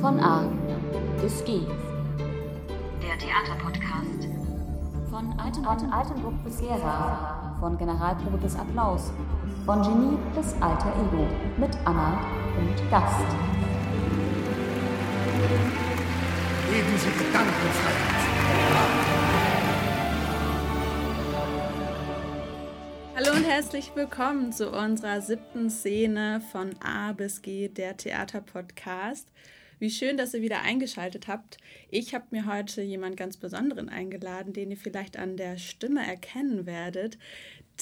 Von A bis G. Der Theaterpodcast. Von Altenburg, Altenburg bis Gera. Von Generalprobe bis Applaus. Von Genie bis alter Ego. Mit Anna und Gast. Geben Sie Gedankenfreiheit. Und herzlich willkommen zu unserer siebten Szene von A bis G, der Theaterpodcast. Wie schön, dass ihr wieder eingeschaltet habt. Ich habe mir heute jemand ganz Besonderen eingeladen, den ihr vielleicht an der Stimme erkennen werdet.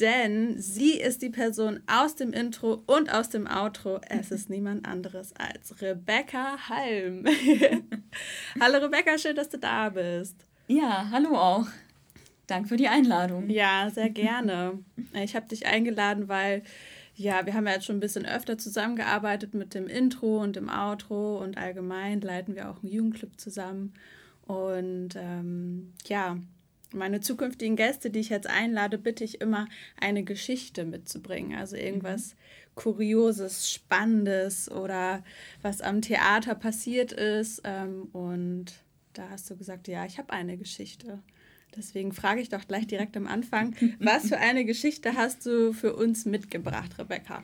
Denn sie ist die Person aus dem Intro und aus dem Outro. Es ist niemand anderes als Rebecca Halm. Hallo Rebecca, schön, dass du da bist. Ja, hallo auch. Danke für die Einladung. Ja, sehr gerne. Ich habe dich eingeladen, weil ja, wir haben ja jetzt schon ein bisschen öfter zusammengearbeitet mit dem Intro und dem Outro und allgemein leiten wir auch einen Jugendclub zusammen. Und ähm, ja, meine zukünftigen Gäste, die ich jetzt einlade, bitte ich immer, eine Geschichte mitzubringen. Also irgendwas Kurioses, Spannendes oder was am Theater passiert ist. Ähm, und da hast du gesagt, ja, ich habe eine Geschichte. Deswegen frage ich doch gleich direkt am Anfang, was für eine Geschichte hast du für uns mitgebracht, Rebecca?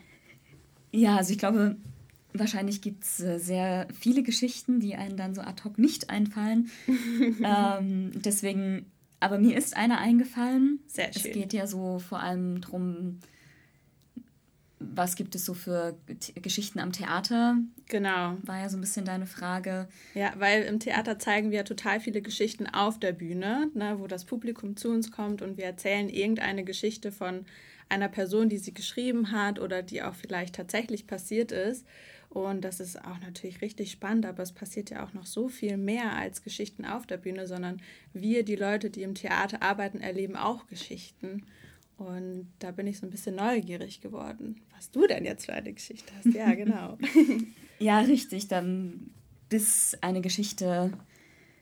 Ja, also ich glaube, wahrscheinlich gibt es äh, sehr viele Geschichten, die einen dann so ad hoc nicht einfallen. ähm, deswegen, aber mir ist eine eingefallen. Sehr schön. Es geht ja so vor allem darum, was gibt es so für Geschichten am Theater? Genau. War ja so ein bisschen deine Frage. Ja, weil im Theater zeigen wir total viele Geschichten auf der Bühne, ne, wo das Publikum zu uns kommt und wir erzählen irgendeine Geschichte von einer Person, die sie geschrieben hat oder die auch vielleicht tatsächlich passiert ist. Und das ist auch natürlich richtig spannend, aber es passiert ja auch noch so viel mehr als Geschichten auf der Bühne, sondern wir, die Leute, die im Theater arbeiten, erleben auch Geschichten. Und da bin ich so ein bisschen neugierig geworden, was du denn jetzt für eine Geschichte hast. Ja, genau. ja, richtig. Dann, bis eine Geschichte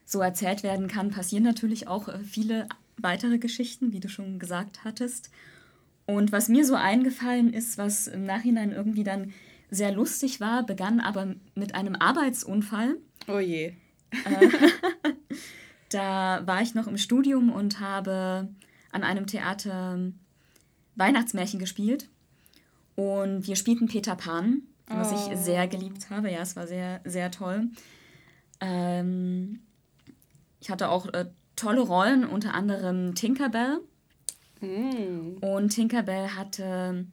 so erzählt werden kann, passieren natürlich auch äh, viele weitere Geschichten, wie du schon gesagt hattest. Und was mir so eingefallen ist, was im Nachhinein irgendwie dann sehr lustig war, begann aber mit einem Arbeitsunfall. Oh je. Äh, da war ich noch im Studium und habe an einem Theater Weihnachtsmärchen gespielt. Und wir spielten Peter Pan, was oh. ich sehr geliebt habe. Ja, es war sehr, sehr toll. Ähm, ich hatte auch äh, tolle Rollen, unter anderem Tinkerbell. Mm. Und Tinkerbell hatte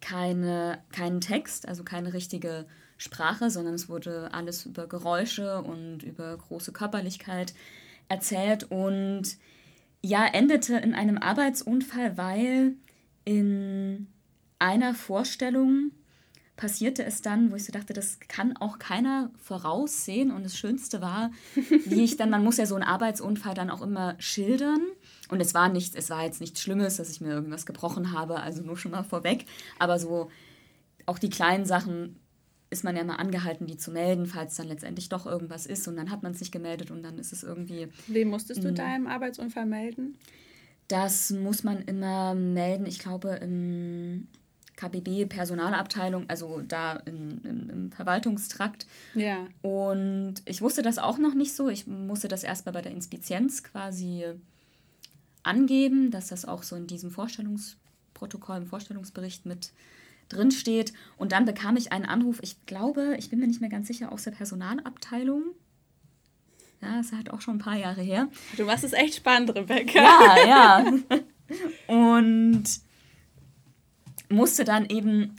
keine, keinen Text, also keine richtige Sprache, sondern es wurde alles über Geräusche und über große Körperlichkeit erzählt und ja, endete in einem Arbeitsunfall, weil in einer Vorstellung passierte es dann, wo ich so dachte, das kann auch keiner voraussehen. Und das Schönste war, wie ich dann, man muss ja so einen Arbeitsunfall dann auch immer schildern. Und es war nichts, es war jetzt nichts Schlimmes, dass ich mir irgendwas gebrochen habe, also nur schon mal vorweg. Aber so auch die kleinen Sachen ist man ja mal angehalten, die zu melden, falls dann letztendlich doch irgendwas ist. Und dann hat man es nicht gemeldet und dann ist es irgendwie. Wem musstest du deinem Arbeitsunfall melden? Das muss man immer melden, ich glaube, im KBB Personalabteilung, also da in, in, im Verwaltungstrakt. Ja. Und ich wusste das auch noch nicht so. Ich musste das erstmal bei der Inspizienz quasi angeben, dass das auch so in diesem Vorstellungsprotokoll, im Vorstellungsbericht mit drin steht. Und dann bekam ich einen Anruf, ich glaube, ich bin mir nicht mehr ganz sicher, aus der Personalabteilung. Ja, ist halt auch schon ein paar Jahre her. Du machst es echt spannend, Rebecca. Ja, ja. Und musste dann eben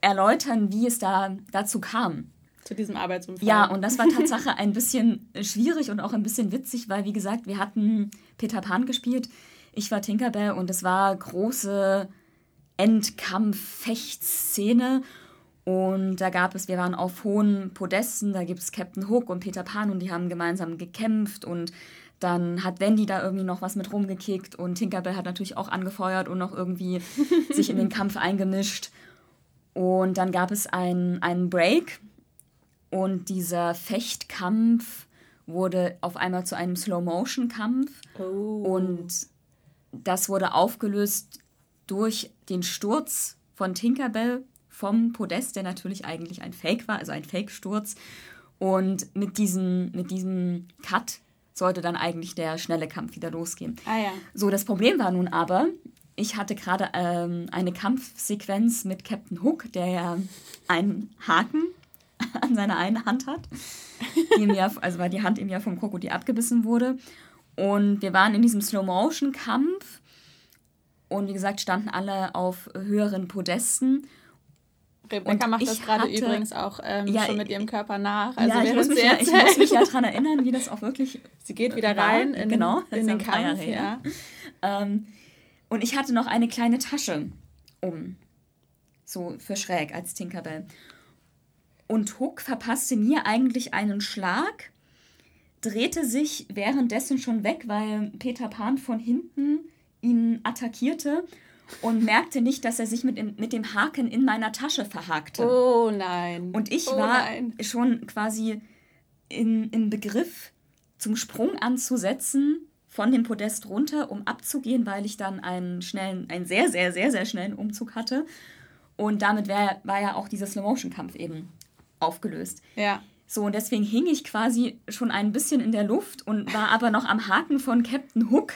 erläutern, wie es da dazu kam. Zu diesem Arbeitsunfall. Ja, und das war Tatsache ein bisschen schwierig und auch ein bisschen witzig, weil, wie gesagt, wir hatten Peter Pan gespielt, ich war Tinkerbell und es war große Endkampf-Fechtszene und da gab es, wir waren auf hohen Podesten, da gibt es Captain Hook und Peter Pan und die haben gemeinsam gekämpft und dann hat Wendy da irgendwie noch was mit rumgekickt und Tinkerbell hat natürlich auch angefeuert und noch irgendwie sich in den Kampf eingemischt. Und dann gab es einen, einen Break und dieser Fechtkampf wurde auf einmal zu einem Slow-Motion-Kampf. Oh. Und das wurde aufgelöst durch den Sturz von Tinkerbell vom Podest, der natürlich eigentlich ein Fake war, also ein Fake-Sturz. Und mit diesem, mit diesem Cut sollte dann eigentlich der schnelle Kampf wieder losgehen. Ah ja. So, das Problem war nun aber, ich hatte gerade ähm, eine Kampfsequenz mit Captain Hook, der ja einen Haken an seiner einen Hand hat, ihm ja, also weil die Hand ihm ja vom Krokodil abgebissen wurde. Und wir waren in diesem Slow-Motion-Kampf und wie gesagt standen alle auf höheren Podesten. Rebecca Und macht das gerade hatte- übrigens auch ähm, Ja, schon mit ihrem Körper nach. Also ja, ich muss, mich ja, ich muss mich ja daran erinnern, wie das auch wirklich Sie geht wieder rein in, Genau, in den Kampf. Ja. Ähm, und ich hatte noch eine kleine Tasche um. So für schräg als Tinkerbell. Und Hook verpasste mir eigentlich einen Schlag, drehte sich währenddessen schon weg, weil Peter Pan von hinten ihn attackierte und merkte nicht, dass er sich mit dem, mit dem Haken in meiner Tasche verhakte. Oh nein. Und ich oh war Nein. schon quasi in, im Begriff, zum Sprung anzusetzen, von dem Podest runter, um abzugehen, weil ich dann einen schnellen, einen sehr, sehr, sehr, sehr schnellen Umzug hatte. Und damit wär, war ja auch dieser Slow-Motion-Kampf eben aufgelöst. Ja. So, und deswegen hing ich quasi schon ein bisschen in der Luft und war aber noch am Haken von Captain Hook,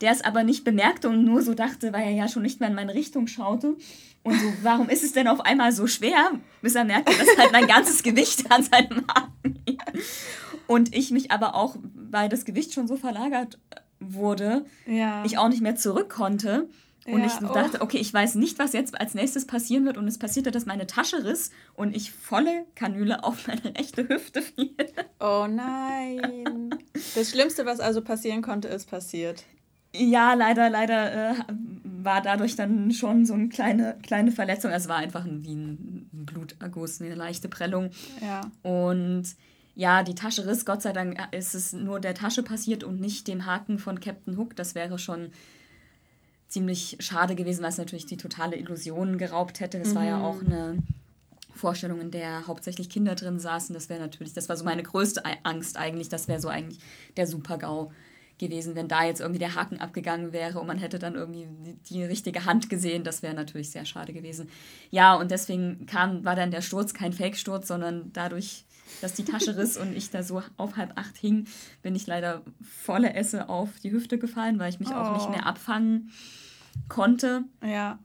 der es aber nicht bemerkte und nur so dachte, weil er ja schon nicht mehr in meine Richtung schaute. Und so, warum ist es denn auf einmal so schwer? Bis er merkte, dass halt mein ganzes Gewicht an seinem Haken hing. Und ich mich aber auch, weil das Gewicht schon so verlagert wurde, Ja. ich auch nicht mehr zurück konnte. Und Ja, ich oh. dachte, okay, ich weiß nicht, was jetzt als nächstes passieren wird. Und es passierte, dass meine Tasche riss und ich volle Kanüle auf meine rechte Hüfte fiel. Oh nein. Das Schlimmste, was also passieren konnte, ist passiert. Ja, leider, leider äh, war dadurch dann schon so eine kleine, kleine Verletzung. Es war einfach ein, wie ein Bluterguss, eine leichte Prellung. Ja. Und ja, die Tasche riss. Gott sei Dank ist es nur der Tasche passiert und nicht dem Haken von Captain Hook. Das wäre schon ziemlich schade gewesen, weil es natürlich die totale Illusion geraubt hätte. Es war ja auch eine Vorstellung, in der hauptsächlich Kinder drin saßen. Das wäre natürlich, das war so meine größte Angst eigentlich. Das wäre so eigentlich der Super-GAU gewesen, wenn da jetzt irgendwie der Haken abgegangen wäre und man hätte dann irgendwie die, richtige Hand gesehen. Das wäre natürlich sehr schade gewesen. Ja, und deswegen kam, war dann der Sturz kein Fake-Sturz, sondern dadurch, dass die Tasche riss und ich da so auf halb acht hing, bin ich leider volle Esse auf die Hüfte gefallen, weil ich mich auch nicht Oh. mehr abfangen konnte. Ja.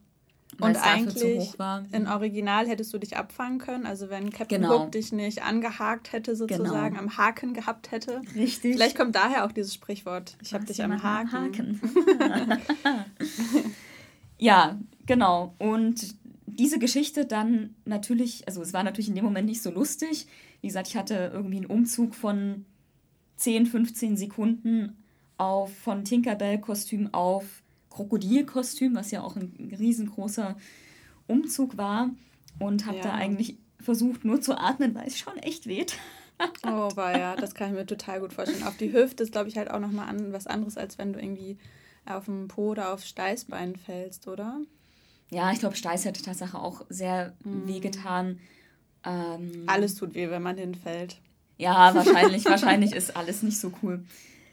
Und eigentlich in Original hättest du dich abfangen können, also wenn Captain Genau. Hook dich nicht angehakt hätte, sozusagen Genau. am Haken gehabt hätte. Richtig. Vielleicht kommt daher auch dieses Sprichwort. Ich habe dich am jemanden Haken. ja, genau. Und diese Geschichte dann natürlich, also es war natürlich in dem Moment nicht so lustig. Wie gesagt, ich hatte irgendwie einen Umzug von 10, 15 Sekunden auf von Tinkerbell-Kostüm auf Krokodilkostüm, was ja auch ein riesengroßer Umzug war. Und habe Ja. da eigentlich versucht, nur zu atmen, weil es schon echt weht. Oh, war ja, das kann ich mir total gut vorstellen. Auf die Hüfte ist, glaube ich, halt auch nochmal an, was anderes, als wenn du irgendwie auf dem Po oder auf Steißbein fällst, oder? Ja, ich glaube, Steiß hätte Tatsache auch sehr wehgetan. Ähm, Alles tut weh, wenn man hinfällt. Ja, wahrscheinlich, wahrscheinlich ist alles nicht so cool.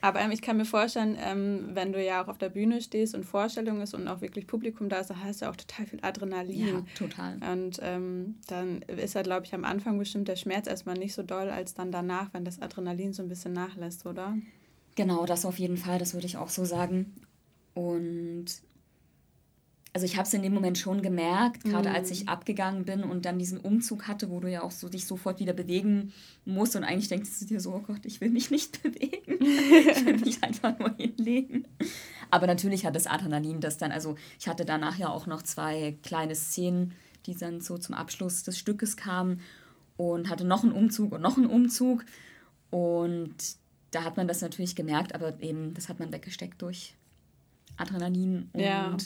Aber ähm, ich kann mir vorstellen, ähm, wenn du ja auch auf der Bühne stehst und Vorstellung ist und auch wirklich Publikum da ist, dann hast du ja auch total viel Adrenalin. Ja, total. Und ähm, dann ist ja, glaube ich, am Anfang bestimmt der Schmerz erstmal nicht so doll, als dann danach, wenn das Adrenalin so ein bisschen nachlässt, oder? Genau, das auf jeden Fall, das würde ich auch so sagen. Und also ich habe es in dem Moment schon gemerkt, gerade als ich abgegangen bin und dann diesen Umzug hatte, wo du ja auch so dich sofort wieder bewegen musst und eigentlich denkst du dir so, oh Gott, ich will mich nicht bewegen. ich will mich einfach nur hinlegen. Aber natürlich hat das Adrenalin das dann, also ich hatte danach ja auch noch zwei kleine Szenen, die dann so zum Abschluss des Stückes kamen und hatte noch einen Umzug und noch einen Umzug. Und da hat man das natürlich gemerkt, aber eben, das hat man weggesteckt durch Adrenalin. Und Ja.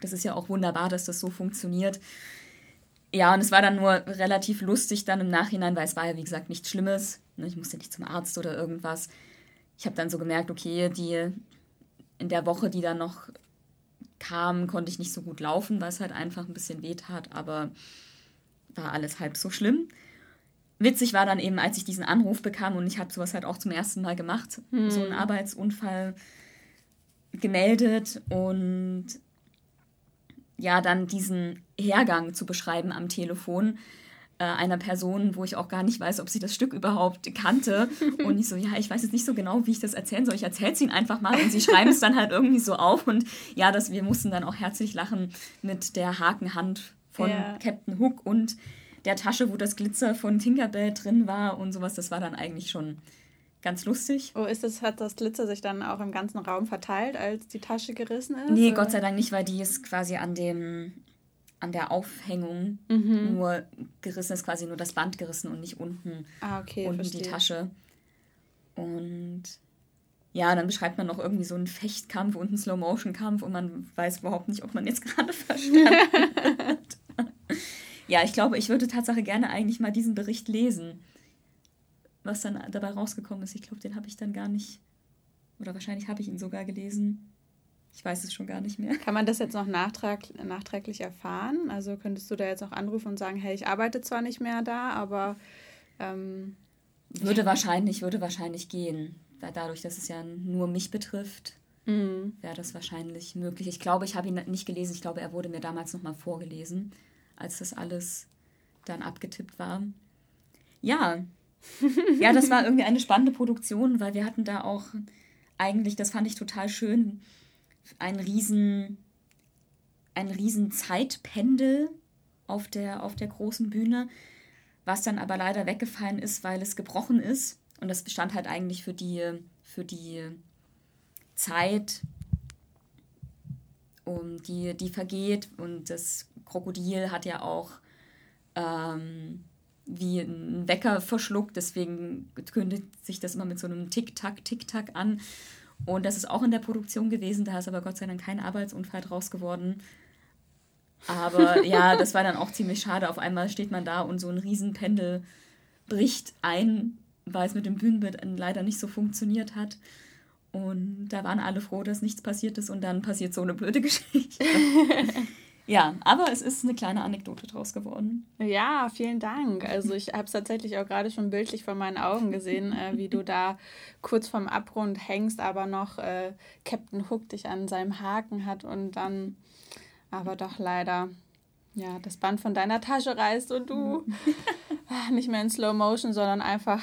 Das ist ja auch wunderbar, dass das so funktioniert. Ja, und es war dann nur relativ lustig dann im Nachhinein, weil es war ja, wie gesagt, nichts Schlimmes. Ne, Ich musste nicht zum Arzt oder irgendwas. Ich habe dann so gemerkt, okay, die in der Woche, die dann noch kam, konnte ich nicht so gut laufen, weil es halt einfach ein bisschen weh tat, aber war alles halb so schlimm. Witzig war dann eben, als ich diesen Anruf bekam und ich habe sowas halt auch zum ersten Mal gemacht, so einen Arbeitsunfall gemeldet und ja, dann diesen Hergang zu beschreiben am Telefon äh, einer Person, wo ich auch gar nicht weiß, ob sie das Stück überhaupt kannte. Und ich so, ja, ich weiß jetzt nicht so genau, wie ich das erzählen soll. Ich erzähle es ihnen einfach mal und sie schreiben es dann halt irgendwie so auf. Und ja, das, wir mussten dann auch herzlich lachen mit der Hakenhand von Ja. Captain Hook und der Tasche, wo das Glitzer von Tinkerbell drin war und sowas. Das war dann eigentlich schon ganz lustig. Oh, ist das, hat das Glitzer sich dann auch im ganzen Raum verteilt, als die Tasche gerissen ist? Nee, oder? Gott sei Dank nicht, weil die ist quasi an dem an der Aufhängung Mhm. nur gerissen ist, quasi nur das Band gerissen und nicht unten, Ah, okay, unten verstehe. die Tasche. Und ja, dann beschreibt man noch irgendwie so einen Fechtkampf und einen Slow-Motion-Kampf und man weiß überhaupt nicht, ob man jetzt gerade verstanden hat. ja, ich glaube, ich würde Tatsache gerne eigentlich mal diesen Bericht lesen, was dann dabei rausgekommen ist. Ich glaube, den habe ich dann gar nicht, oder wahrscheinlich habe ich ihn sogar gelesen. Ich weiß es schon gar nicht mehr. Kann man das jetzt noch nachtrag, nachträglich erfahren? Also könntest du da jetzt auch anrufen und sagen, hey, ich arbeite zwar nicht mehr da, aber ähm, Würde wahrscheinlich, würde wahrscheinlich gehen. Weil dadurch, dass es ja nur mich betrifft, mh, wäre das wahrscheinlich möglich. Ich glaube, ich habe ihn nicht gelesen. Ich glaube, er wurde mir damals nochmal vorgelesen, als das alles dann abgetippt war. Ja. Ja, das war irgendwie eine spannende Produktion, weil wir hatten da auch eigentlich, das fand ich total schön, ein riesen, ein riesen Zeitpendel auf der, auf der großen Bühne, was dann aber leider weggefallen ist, weil es gebrochen ist. Und das bestand halt eigentlich für die, für die Zeit, um die, die vergeht. Und das Krokodil hat ja auch ähm, wie ein Wecker verschluckt, deswegen kündigt sich das immer mit so einem Tick-Tack, Tick-Tack an. Und das ist auch in der Produktion gewesen, da ist aber Gott sei Dank kein Arbeitsunfall draus geworden. Aber ja, das war dann auch ziemlich schade. Auf einmal steht man da und so ein Riesenpendel bricht ein, weil es mit dem Bühnenbild leider nicht so funktioniert hat. Und da waren alle froh, dass nichts passiert ist und dann passiert so eine blöde Geschichte. ja, aber es ist eine kleine Anekdote draus geworden. ja, vielen Dank. Also ich habe es tatsächlich auch gerade schon bildlich vor meinen Augen gesehen, äh, wie du da kurz vorm Abgrund hängst, aber noch äh, Captain Hook dich an seinem Haken hat und dann aber doch leider ja, das Band von deiner Tasche reißt und du nicht mehr in Slow Motion, sondern einfach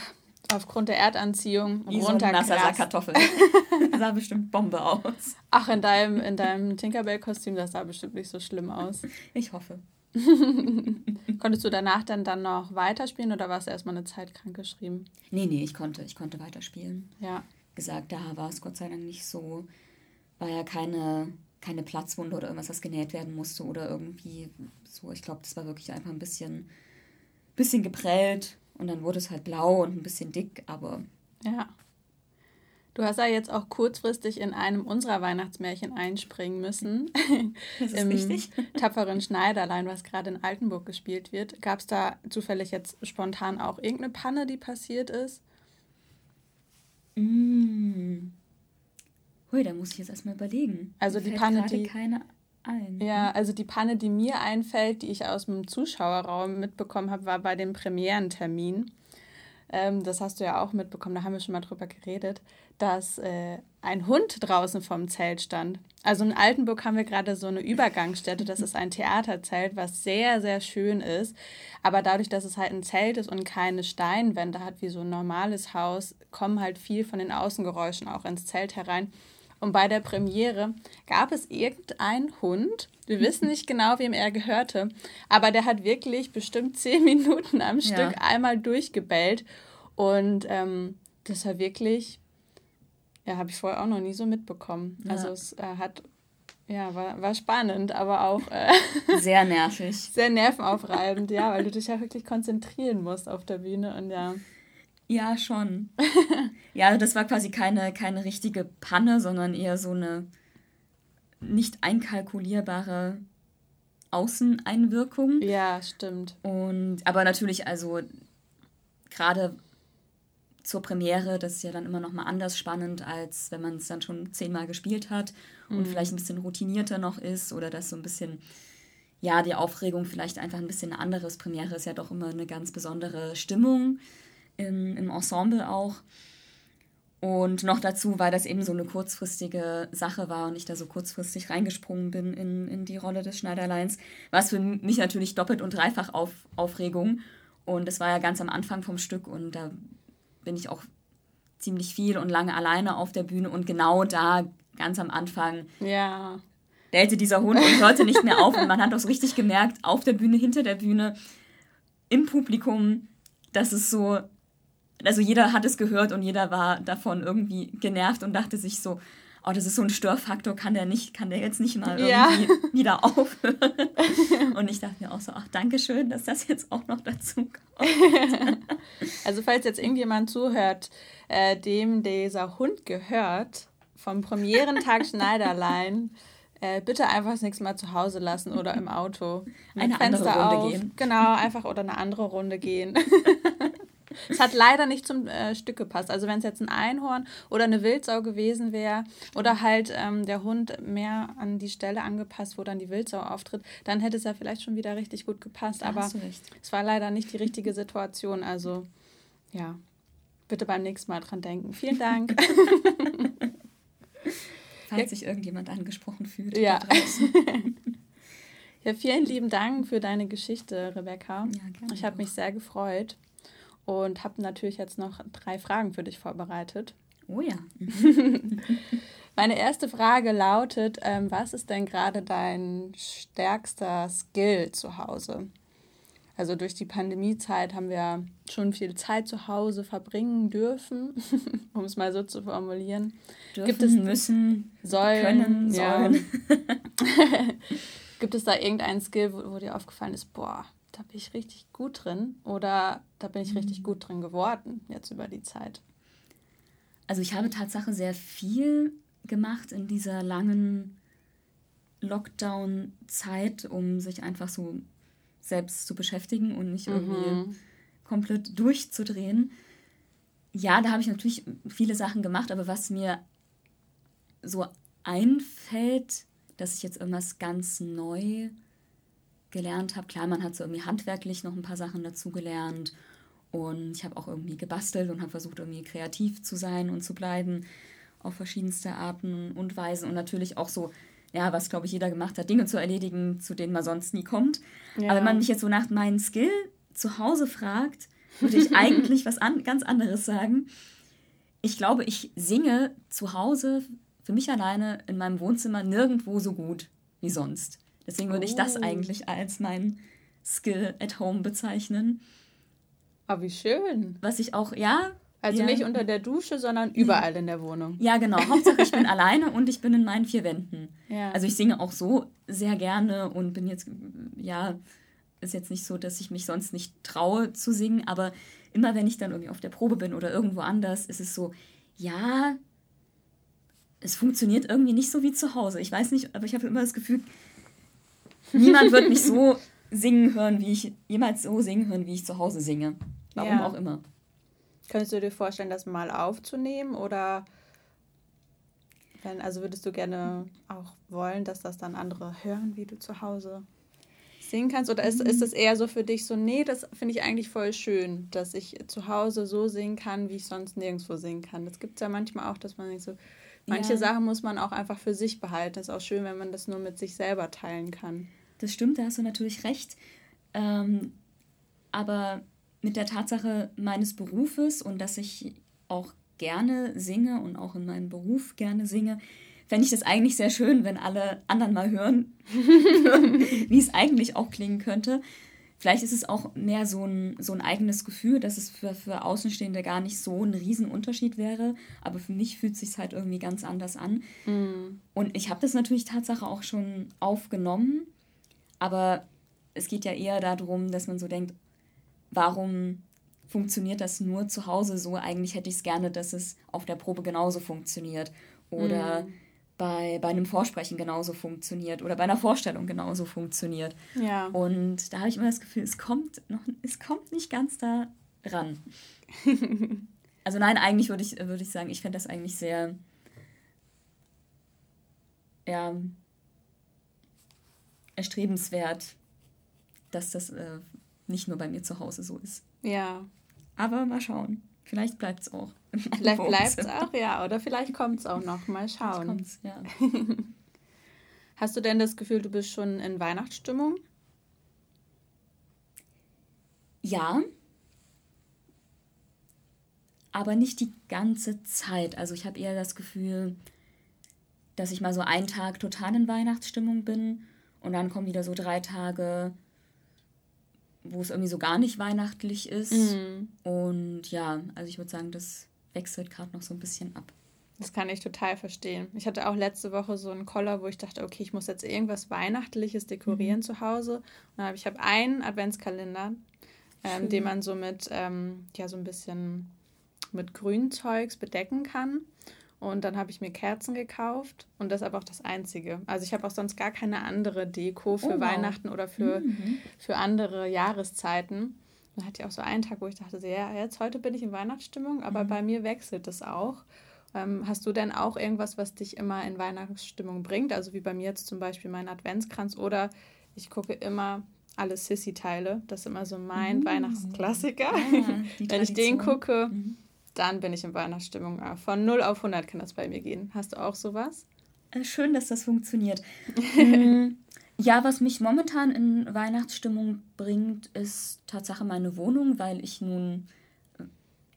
aufgrund der Erdanziehung Wie so ein nasser. Kartoffeln. sah bestimmt Bombe aus. Ach, in deinem, in deinem Tinkerbell-Kostüm, das sah bestimmt nicht so schlimm aus. Ich hoffe. Konntest du danach dann, dann noch weiterspielen oder warst du erstmal eine Zeit krank geschrieben? Nee, nee, ich konnte, ich konnte weiterspielen. Ja. gesagt, da war es Gott sei Dank nicht so, war ja keine, keine Platzwunde oder irgendwas, was genäht werden musste oder irgendwie so. Ich glaube, das war wirklich einfach ein bisschen, bisschen geprellt und dann wurde es halt blau und ein bisschen dick, aber Ja. Du hast ja jetzt auch kurzfristig in einem unserer Weihnachtsmärchen einspringen müssen. das ist Im wichtig. Tapferen Schneiderlein, was gerade in Altenburg gespielt wird. Gab es da zufällig jetzt spontan auch irgendeine Panne, die passiert ist? Mm. Hui, da muss ich jetzt erstmal überlegen. Also die Panne, die- keine ein. Ja, also die Panne, die mir einfällt, die ich aus dem Zuschauerraum mitbekommen habe, war bei dem Premierentermin. Ähm, das hast du ja auch mitbekommen, da haben wir schon mal drüber geredet, dass äh, ein Hund draußen vom Zelt stand. Also in Altenburg haben wir gerade so eine Übergangsstätte, das ist ein Theaterzelt, was sehr, sehr schön ist. Aber dadurch, dass es halt ein Zelt ist und keine Steinwände hat wie so ein normales Haus, kommen halt viel von den Außengeräuschen auch ins Zelt herein. Und bei der Premiere gab es irgendeinen Hund, wir wissen nicht genau, wem er gehörte, aber der hat wirklich bestimmt zehn Minuten am Ja. Stück einmal durchgebellt. Und ähm, das war wirklich, ja, habe ich vorher auch noch nie so mitbekommen. Ja. Also es äh, hat, ja, war, war spannend, aber auch äh, Sehr nervig. sehr nervenaufreibend, ja, weil du dich ja wirklich konzentrieren musst auf der Bühne und ja. Ja, schon. ja, das war quasi keine, keine richtige Panne, sondern eher so eine nicht einkalkulierbare Außeneinwirkung. Ja, stimmt. Und aber natürlich, also gerade zur Premiere, das ist ja dann immer noch mal anders spannend, als wenn man es dann schon zehnmal gespielt hat und vielleicht ein bisschen routinierter noch ist oder das so ein bisschen, ja, die Aufregung vielleicht einfach ein bisschen eine andere ist. Premiere ist ja doch immer eine ganz besondere Stimmung im, im Ensemble auch. Und noch dazu, weil das eben so eine kurzfristige Sache war und ich da so kurzfristig reingesprungen bin in, in die Rolle des Schneiderleins, war es für mich natürlich doppelt und dreifach auf, Aufregung. Und es war ja ganz am Anfang vom Stück und da bin ich auch ziemlich viel und lange alleine auf der Bühne und genau da, ganz am Anfang, ja. bellte dieser Hund und hörte nicht mehr auf. Und man hat auch so richtig gemerkt, auf der Bühne, hinter der Bühne, im Publikum, dass es so also jeder hat es gehört und jeder war davon irgendwie genervt und dachte sich so, oh, das ist so ein Störfaktor, kann der nicht, kann der jetzt nicht mal irgendwie ja. wieder aufhören. Und ich dachte mir auch so, ach, danke schön, dass das jetzt auch noch dazu kommt. Also falls jetzt irgendjemand zuhört, äh, dem dieser Hund gehört, vom Premierentag Schneiderlein, äh, bitte einfach das nächste Mal zu Hause lassen oder im Auto. Eine Fenster andere Runde auf. gehen. Genau, einfach oder eine andere Runde gehen. Es hat leider nicht zum äh, Stück gepasst. Also wenn es jetzt ein Einhorn oder eine Wildsau gewesen wäre oder halt ähm, der Hund mehr an die Stelle angepasst, wo dann die Wildsau auftritt, dann hätte es ja vielleicht schon wieder richtig gut gepasst. Da Aber es war leider nicht die richtige Situation. Also ja, bitte beim nächsten Mal dran denken. Vielen Dank. Falls sich irgendjemand angesprochen fühlt. Ja. ja, vielen lieben Dank für deine Geschichte, Rebecca. Ja, gerne ich habe mich sehr gefreut und habe natürlich jetzt noch drei Fragen für dich vorbereitet. Oh ja. Meine erste Frage lautet, ähm, was ist denn gerade dein stärkster Skill zu Hause? Also durch die Pandemiezeit haben wir schon viel Zeit zu Hause verbringen dürfen, um es mal so zu formulieren. Dürfen, Gibt es müssen, sollen, können, sollen. Ja. Gibt es da irgendeinen Skill, wo, wo dir aufgefallen ist, boah, da bin ich richtig gut drin oder da bin ich mhm. richtig gut drin geworden jetzt über die Zeit? Also ich habe Tatsache sehr viel gemacht in dieser langen Lockdown-Zeit, um sich einfach so selbst zu beschäftigen und nicht irgendwie mhm. komplett durchzudrehen. Ja, da habe ich natürlich viele Sachen gemacht, aber was mir so einfällt, dass ich jetzt irgendwas ganz neu gelernt habe. Klar, man hat so irgendwie handwerklich noch ein paar Sachen dazu gelernt und ich habe auch irgendwie gebastelt und habe versucht, irgendwie kreativ zu sein und zu bleiben auf verschiedenste Arten und Weisen und natürlich auch so, ja, was glaube ich jeder gemacht hat, Dinge zu erledigen, zu denen man sonst nie kommt. Ja. Aber wenn man mich jetzt so nach meinen Skill zu Hause fragt, würde ich eigentlich was an, ganz anderes sagen. Ich glaube, ich singe zu Hause für mich alleine in meinem Wohnzimmer nirgendwo so gut wie sonst. Deswegen würde oh. ich das oh. eigentlich als mein Skill at Home bezeichnen. Aber ah, wie schön. Was ich auch, ja. Also ja. nicht unter der Dusche, sondern überall in der Wohnung. Ja, genau. Hauptsache ich bin alleine und ich bin in meinen vier Wänden. Ja. Also ich singe auch so sehr gerne und bin jetzt, ja, ist jetzt nicht so, dass ich mich sonst nicht traue zu singen, aber immer wenn ich dann irgendwie auf der Probe bin oder irgendwo anders, ist es so, ja, es funktioniert irgendwie nicht so wie zu Hause. Ich weiß nicht, aber ich habe immer das Gefühl, Niemand wird mich so singen hören, wie ich jemals so singen hören, wie ich zu Hause singe. Warum ja. auch immer. Könntest du dir vorstellen, das mal aufzunehmen oder wenn, also würdest du gerne auch wollen, dass das dann andere hören, wie du zu Hause singen kannst? Oder ist, ist es eher so für dich so, nee, das finde ich eigentlich voll schön, dass ich zu Hause so singen kann, wie ich sonst nirgendwo singen kann. Das gibt es ja manchmal auch, dass man nicht so, manche ja. Sachen muss man auch einfach für sich behalten. Das ist auch schön, wenn man das nur mit sich selber teilen kann. Das stimmt, da hast du natürlich recht. Ähm, aber mit der Tatsache meines Berufes und dass ich auch gerne singe und auch in meinem Beruf gerne singe, fände ich das eigentlich sehr schön, wenn alle anderen mal hören, wie es eigentlich auch klingen könnte. Vielleicht ist es auch mehr so ein, so ein eigenes Gefühl, dass es für, für Außenstehende gar nicht so ein Riesenunterschied wäre. Aber für mich fühlt es sich halt irgendwie ganz anders an. Mm. Und ich habe das natürlich Tatsache auch schon aufgenommen aber es geht ja eher darum, dass man so denkt, warum funktioniert das nur zu Hause so? Eigentlich hätte ich es gerne, dass es auf der Probe genauso funktioniert. Oder mhm. bei, bei einem Vorsprechen genauso funktioniert. Oder bei einer Vorstellung genauso funktioniert. Ja. Und da habe ich immer das Gefühl, es kommt noch, es kommt nicht ganz da ran. also nein, eigentlich würde ich, würd ich sagen, ich fände das eigentlich sehr ja, erstrebenswert, dass das äh, nicht nur bei mir zu Hause so ist. Ja. Aber mal schauen. Vielleicht bleibt es auch. Vielleicht bleibt es auch, ja. Oder vielleicht kommt es auch noch. Mal schauen. Kommt's, ja. Hast du denn das Gefühl, du bist schon in Weihnachtsstimmung? Ja. Aber nicht die ganze Zeit. Also ich habe eher das Gefühl, dass ich mal so einen Tag total in Weihnachtsstimmung bin und dann kommen wieder so drei Tage, wo es irgendwie so gar nicht weihnachtlich ist. Mhm. Und ja, also ich würde sagen, das wechselt gerade noch so ein bisschen ab. Das kann ich total verstehen. Ich hatte auch letzte Woche so einen Koller, wo ich dachte, okay, ich muss jetzt irgendwas Weihnachtliches dekorieren mhm. zu Hause. Und dann habe ich habe einen Adventskalender, ähm, den man so mit, ähm, ja, so ein bisschen mit Grünzeugs bedecken kann. Und dann habe ich mir Kerzen gekauft und das ist aber auch das Einzige. Also ich habe auch sonst gar keine andere Deko für oh, wow. Weihnachten oder für, mhm. für andere Jahreszeiten. Dann hatte ich auch so einen Tag, wo ich dachte, ja, jetzt heute bin ich in Weihnachtsstimmung, aber mhm. bei mir wechselt das auch. Ähm, hast du denn auch irgendwas, was dich immer in Weihnachtsstimmung bringt? Also wie bei mir jetzt zum Beispiel mein Adventskranz oder ich gucke immer alle Sissy-Teile. Das ist immer so mein mhm. Weihnachtsklassiker. Ah, Wenn ich den gucke, mhm dann bin ich in Weihnachtsstimmung. Von 0 auf 100 kann das bei mir gehen. Hast du auch sowas? Äh, schön, dass das funktioniert. Mm, ja, was mich momentan in Weihnachtsstimmung bringt, ist Tatsache meine Wohnung, weil ich nun äh,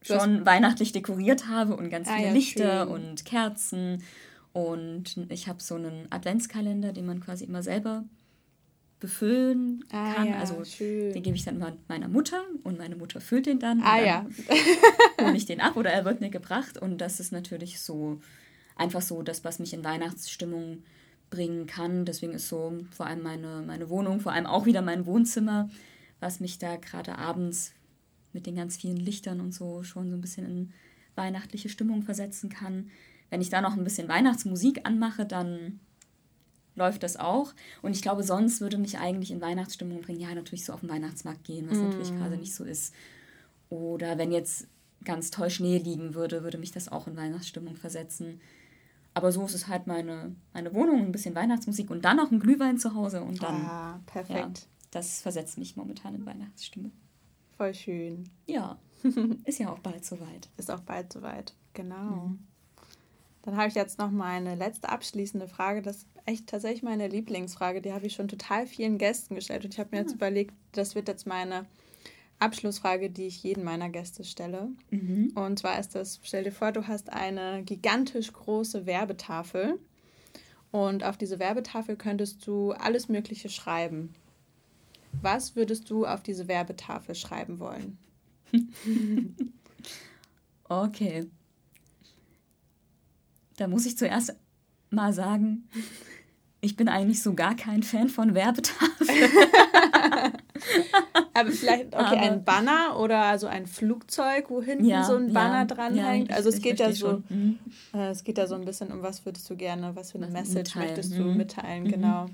schon weihnachtlich dekoriert habe und ganz ah, viele ja, Lichter schön. und Kerzen. Und ich habe so einen Adventskalender, den man quasi immer selber befüllen ah, kann. Ja, also schön. den gebe ich dann meiner Mutter und meine Mutter füllt den dann. Ah dann ja. hole ich den ab oder er wird mir gebracht. Und das ist natürlich so einfach so das, was mich in Weihnachtsstimmung bringen kann. Deswegen ist so vor allem meine, meine Wohnung, vor allem auch wieder mein Wohnzimmer, was mich da gerade abends mit den ganz vielen Lichtern und so schon so ein bisschen in weihnachtliche Stimmung versetzen kann. Wenn ich da noch ein bisschen Weihnachtsmusik anmache, dann läuft das auch. Und ich glaube, sonst würde mich eigentlich in Weihnachtsstimmung bringen, ja, natürlich so auf den Weihnachtsmarkt gehen, was mm. natürlich gerade nicht so ist. Oder wenn jetzt ganz toll Schnee liegen würde, würde mich das auch in Weihnachtsstimmung versetzen. Aber so ist es halt meine, meine Wohnung, ein bisschen Weihnachtsmusik und dann noch ein Glühwein zu Hause und dann. Ah, perfekt. Ja, das versetzt mich momentan in Weihnachtsstimmung. Voll schön. Ja. ist ja auch bald soweit. Ist auch bald soweit, genau. Mhm. Dann habe ich jetzt noch meine letzte abschließende Frage. Das ist echt tatsächlich meine Lieblingsfrage. Die habe ich schon total vielen Gästen gestellt. Und ich habe mir jetzt ah. überlegt, das wird jetzt meine Abschlussfrage, die ich jeden meiner Gäste stelle. Mhm. Und zwar ist das, stell dir vor, du hast eine gigantisch große Werbetafel. Und auf diese Werbetafel könntest du alles Mögliche schreiben. Was würdest du auf diese Werbetafel schreiben wollen? okay. Da muss ich zuerst mal sagen, ich bin eigentlich so gar kein Fan von Werbetafeln. Aber vielleicht okay, Aber, ein Banner oder so ein Flugzeug, wo hinten ja, so ein Banner ja, dranhängt. Ja, also es geht ja so, mhm. äh, es geht ja so ein bisschen um was würdest du gerne, was für eine was Message mitteilen. möchtest du mhm. mitteilen, mhm. genau.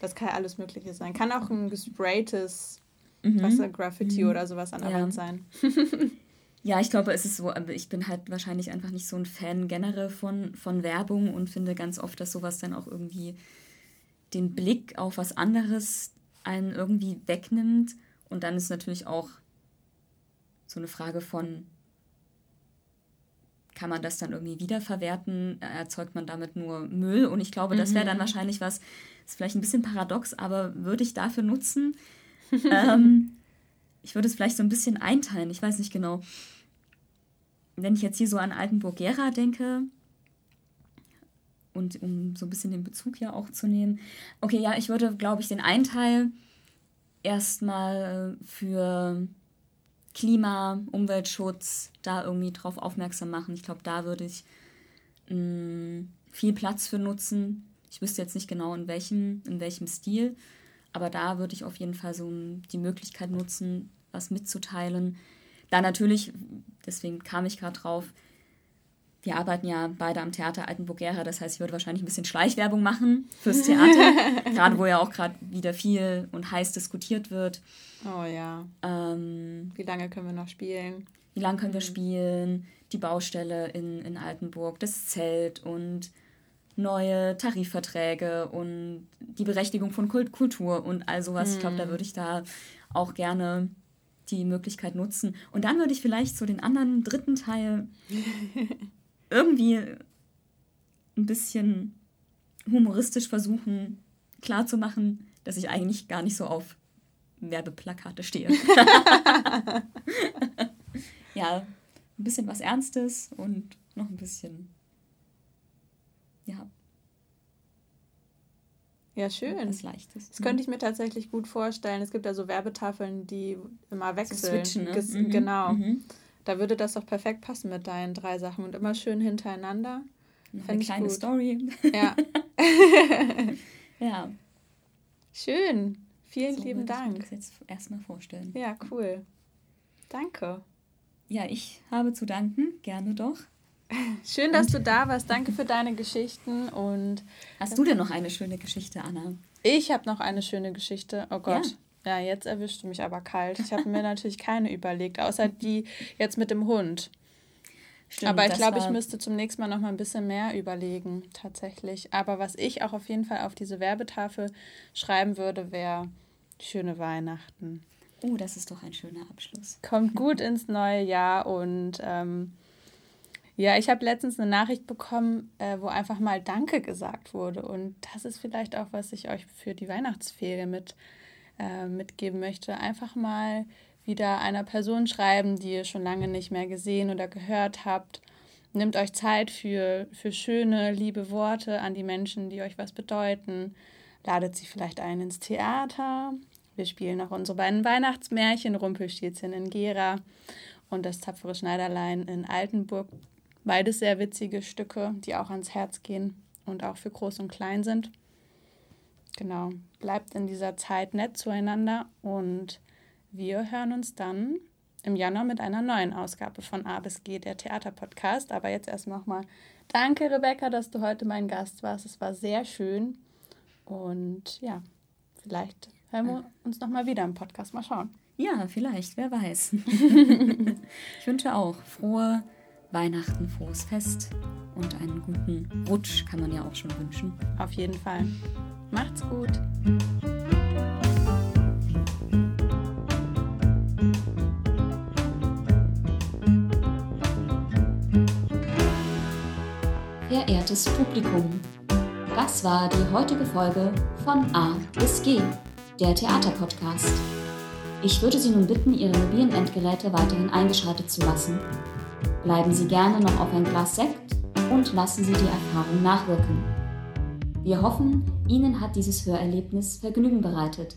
Das kann alles Mögliche sein. Kann auch ein gespraytes mhm. Wasser-Graffiti mhm. oder sowas an der Wand sein. Ja, ich glaube, es ist so, ich bin halt wahrscheinlich einfach nicht so ein Fan generell von, von Werbung und finde ganz oft, dass sowas dann auch irgendwie den Blick auf was anderes einen irgendwie wegnimmt. Und dann ist natürlich auch so eine Frage von, kann man das dann irgendwie wiederverwerten? Erzeugt man damit nur Müll? Und ich glaube, das wäre dann mhm. wahrscheinlich was, ist vielleicht ein bisschen paradox, aber würde ich dafür nutzen? ähm, ich würde es vielleicht so ein bisschen einteilen, ich weiß nicht genau wenn ich jetzt hier so an Altenburg Gera denke, und um so ein bisschen den Bezug ja auch zu nehmen, okay, ja, ich würde, glaube ich, den einen Teil erstmal für Klima, Umweltschutz da irgendwie drauf aufmerksam machen. Ich glaube, da würde ich mh, mm, viel Platz für nutzen. Ich wüsste jetzt nicht genau in welchem, in welchem Stil, aber da würde ich auf jeden Fall so die Möglichkeit nutzen, was mitzuteilen, da natürlich, deswegen kam ich gerade drauf, wir arbeiten ja beide am Theater Altenburg-Gera, das heißt, ich würde wahrscheinlich ein bisschen Schleichwerbung machen fürs Theater, gerade wo ja auch gerade wieder viel und heiß diskutiert wird. Oh ja. Ähm, wie lange können wir noch spielen? Wie lange können wir mhm. spielen? Die Baustelle in, in Altenburg, das Zelt und neue Tarifverträge und die Berechtigung von Kult Kultur und all sowas. Mhm. Ich glaube, da würde ich da auch gerne die Möglichkeit nutzen. Und dann würde ich vielleicht so den anderen dritten Teil irgendwie ein bisschen humoristisch versuchen klarzumachen, dass ich eigentlich gar nicht so auf Werbeplakate stehe. ja, ein bisschen was Ernstes und noch ein bisschen, ja. Ja, schön. Was Leichtes. Das könnte ich mir tatsächlich gut vorstellen. Es gibt ja so Werbetafeln, die immer wechseln. So switchen, ne? Mhm, Genau. mhm. Da würde das doch perfekt passen mit deinen drei Sachen und immer schön hintereinander. Noch eine ich kleine gut. Story. Ja, ja. schön. Vielen so lieben würde ich mir Dank. das jetzt erstmal vorstellen. Ja, cool. Danke. Ja, ich habe zu danken, gerne doch. Schön, dass du da warst. Danke für deine Geschichten und Hast du denn noch eine schöne Geschichte, Anna? ich habe noch eine schöne Geschichte. Oh Gott. Ja, jetzt erwischt du mich aber kalt. Ich habe mir natürlich keine überlegt, außer die jetzt mit dem Hund. Stimmt, aber ich glaube, ich müsste zum nächsten Mal noch mal ein bisschen mehr überlegen, tatsächlich. Aber was ich auch auf jeden Fall auf diese Werbetafel schreiben würde, wäre schöne Weihnachten. Oh, das ist doch ein schöner Abschluss. Kommt gut ins neue Jahr und ähm, ja, ich habe letztens eine Nachricht bekommen, äh, wo einfach mal Danke gesagt wurde. Und das ist vielleicht auch, was ich euch für die Weihnachtsferien mit, äh, mitgeben möchte. Einfach mal wieder einer Person schreiben, die ihr schon lange nicht mehr gesehen oder gehört habt. Nehmt euch Zeit für, für schöne, liebe Worte an die Menschen, die euch was bedeuten. Ladet sie vielleicht ein ins Theater. Wir spielen auch unsere beiden Weihnachtsmärchen, Rumpelstilzchen in Gera und das tapfere Schneiderlein in Altenburg. Beides sehr witzige Stücke, die auch ans Herz gehen und auch für groß und klein sind. Genau, bleibt in dieser Zeit nett zueinander und wir hören uns dann im Januar mit einer neuen Ausgabe von A bis G, der Theaterpodcast. Aber jetzt erst nochmal danke, Rebecca, dass du heute mein Gast warst. Es war sehr schön. Und ja, vielleicht hören wir uns nochmal wieder im Podcast. Mal schauen. Ja, vielleicht, wer weiß. ich wünsche auch frohe Weihnachten, frohes Fest und einen guten Rutsch kann man ja auch schon wünschen. Auf jeden Fall. Macht's gut. Verehrtes Publikum, das war die heutige Folge von A bis G, der Theaterpodcast. Ich würde Sie nun bitten, Ihre mobilen Endgeräte weiterhin eingeschaltet zu lassen. Bleiben Sie gerne noch auf ein Glas Sekt und lassen Sie die Erfahrung nachwirken. Wir hoffen, Ihnen hat dieses Hörerlebnis Vergnügen bereitet.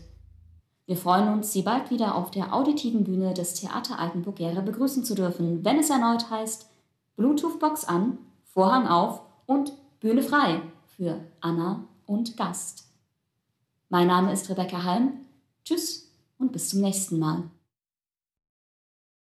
Wir freuen uns, Sie bald wieder auf der auditiven Bühne des Theater Altenburg Gera begrüßen zu dürfen, wenn es erneut heißt Bluetooth-Box an, Vorhang auf und Bühne frei für Anna und Gast. Mein Name ist Rebecca Halm. Tschüss und bis zum nächsten Mal.